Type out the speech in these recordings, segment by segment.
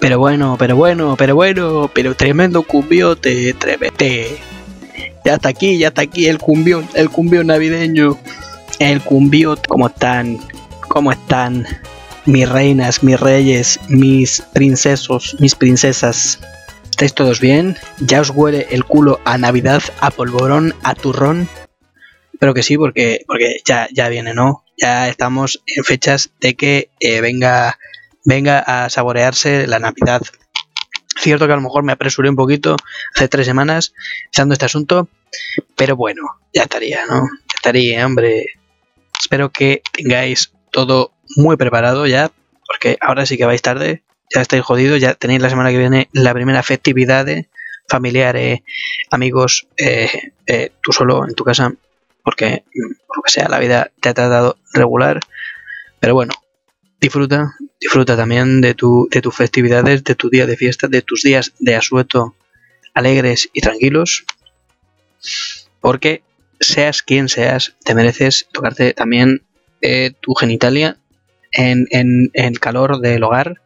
Pero bueno, pero bueno, pero bueno, pero tremendo cumbiote, tremete. Ya está aquí, ya está aquí el cumbión, el cumbión navideño. El cumbiote, ¿cómo están? ¿Cómo están? Mis reinas, mis reyes, mis princesos, mis princesas. ¿Estáis todos bien? ¿Ya os huele el culo a Navidad, a polvorón, a turrón? Espero que sí, porque, porque ya, ya viene, ¿no? Ya estamos en fechas de que eh, venga venga a saborearse la Navidad. Cierto que a lo mejor me apresuré un poquito hace tres semanas echando este asunto, pero bueno, ya estaría, ¿no? Ya estaría, hombre. Espero que tengáis todo muy preparado ya, porque ahora sí que vais tarde, ya estáis jodidos, ya tenéis la semana que viene la primera festividad de familiares, amigos, eh, eh, tú solo en tu casa, porque mm, por lo que sea, la vida te ha tratado regular, pero bueno, disfruta, disfruta también de, tu, de tus festividades, de tu día de fiesta, de tus días de asueto alegres y tranquilos, porque seas quien seas, te mereces tocarte también eh, tu genitalia en, en, el calor del hogar,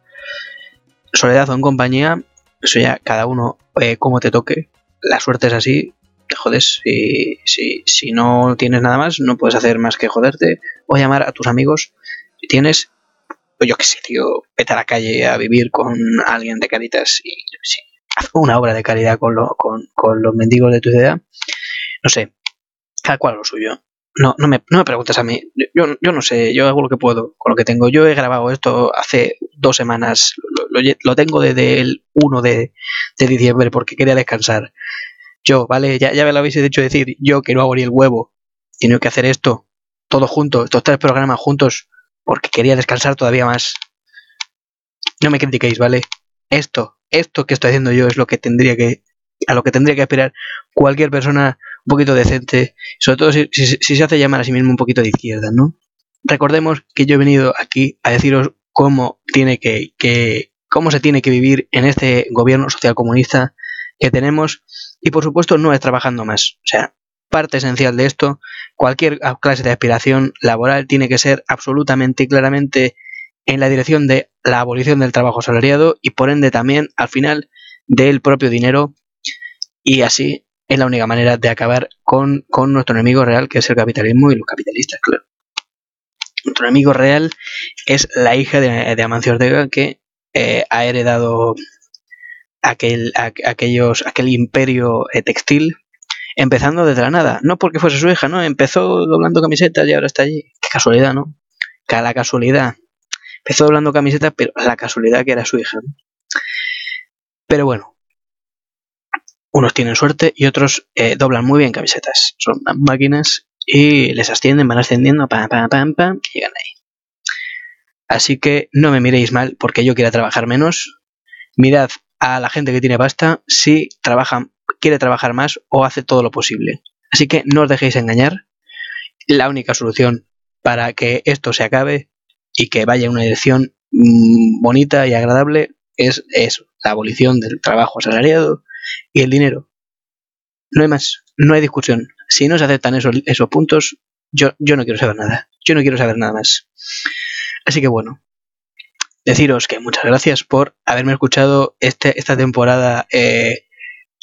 soledad o en compañía, eso ya cada uno eh, como te toque, la suerte es así, te jodes, si, si, si no tienes nada más, no puedes hacer más que joderte. O llamar a tus amigos. Si tienes pues yo qué sé, tío, vete a la calle a vivir con alguien de caritas y haz una obra de caridad con, con, con, los mendigos de tu ciudad. No sé, cada cual lo suyo. No, no, me, no me preguntes a mí. Yo, yo no sé, yo hago lo que puedo con lo que tengo. Yo he grabado esto hace dos semanas. Lo, lo, lo tengo desde el 1 de, de, diciembre porque quería descansar. Yo, ¿vale? Ya, ya me lo habéis dicho decir. Yo que no hago ni el huevo. Tengo que hacer esto. Todo junto. Estos tres programas juntos porque quería descansar todavía más. No me critiquéis, ¿vale? Esto, esto que estoy haciendo yo es lo que tendría que, a lo que tendría que aspirar cualquier persona un poquito decente, sobre todo si, se hace llamar a sí mismo un poquito de izquierda, ¿no? Recordemos que yo he venido aquí a deciros cómo tiene que, que cómo se tiene que vivir en este gobierno social comunista que tenemos y por supuesto no es trabajando más. O sea, parte esencial de esto, cualquier clase de aspiración laboral tiene que ser absolutamente y claramente en la dirección de la abolición del trabajo salariado y por ende también al final del propio dinero y así es la única manera de acabar con, con nuestro enemigo real que es el capitalismo y los capitalistas, claro. Nuestro enemigo real es la hija de, de Amancio Ortega que eh, ha heredado aquel, aquellos, aquel imperio eh, textil empezando desde la nada. No porque fuese su hija, ¿no? Empezó doblando camisetas y ahora está allí. Qué casualidad, ¿no? La casualidad. Empezó doblando camisetas, pero la casualidad que era su hija. Pero bueno. Unos tienen suerte y otros eh, doblan muy bien camisetas. Son máquinas y les ascienden, van ascendiendo, pam, pam, pam, pam, y llegan ahí. Así que no me miréis mal porque yo quiera trabajar menos. Mirad a la gente que tiene pasta si trabajan quiere trabajar más o hace todo lo posible. Así que no os dejéis engañar. La única solución para que esto se acabe y que vaya en una dirección mmm, bonita y agradable es eso, la abolición del trabajo asalariado y el dinero. No hay más, no hay discusión. Si no se aceptan esos, esos puntos, yo, yo no quiero saber nada. Yo no quiero saber nada más. Así que bueno, deciros que muchas gracias por haberme escuchado este, esta temporada eh,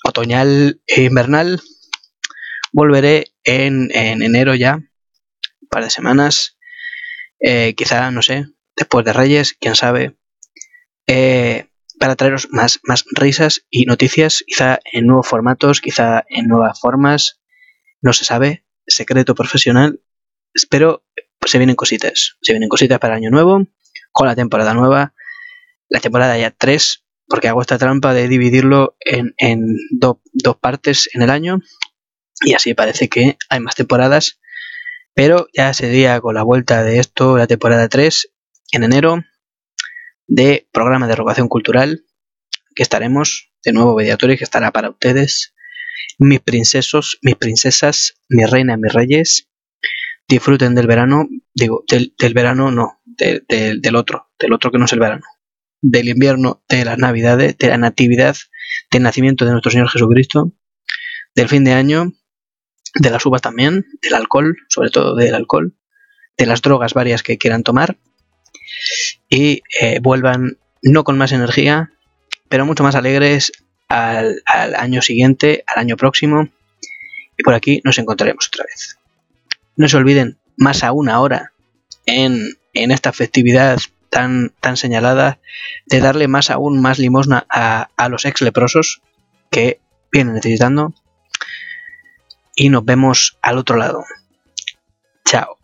otoñal e invernal. Volveré en, en, enero ya, un par de semanas. Eh, quizá, no sé, después de Reyes, quién sabe. Eh, para traeros más, más risas y noticias, quizá en nuevos formatos, quizá en nuevas formas. No se sabe, secreto profesional. Espero, pues se vienen cositas. Se vienen cositas para el año nuevo, con la temporada nueva. La temporada ya 3 porque hago esta trampa de dividirlo en, en do, dos partes en el año y así parece que hay más temporadas, pero ya sería con la vuelta de esto, la temporada 3, en enero, de programa de rogación cultural, que estaremos, de nuevo Mediatori, que estará para ustedes, mis princesos, mis princesas, mis reinas, mis reyes, disfruten del verano, digo, del, verano no, de, de, del otro, del otro que no es el verano, del invierno, de las navidades, de la natividad, del nacimiento de nuestro Señor Jesucristo, del fin de año, de las uvas también, del alcohol, sobre todo del alcohol, de las drogas varias que quieran tomar y eh, vuelvan no con más energía, pero mucho más alegres al, al año siguiente, al año próximo. Y por aquí nos encontraremos otra vez. No se olviden, más aún ahora, en, en esta festividad tan, tan señalada, de darle más aún más limosna a, a los ex leprosos que vienen necesitando. Y nos vemos al otro lado. Chao.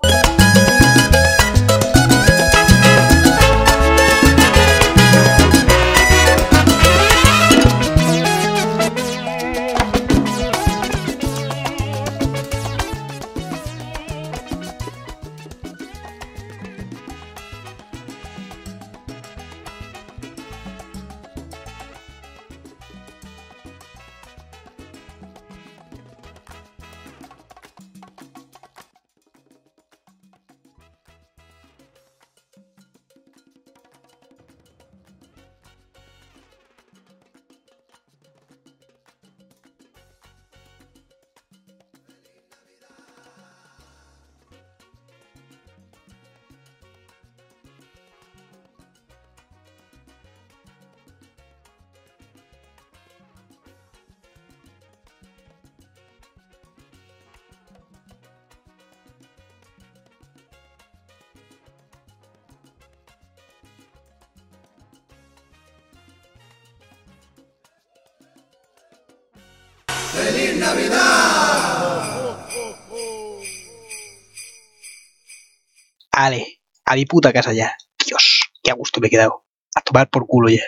Ale, a mi puta casa ya. Dios, qué a gusto me he quedado. A tomar por culo ya.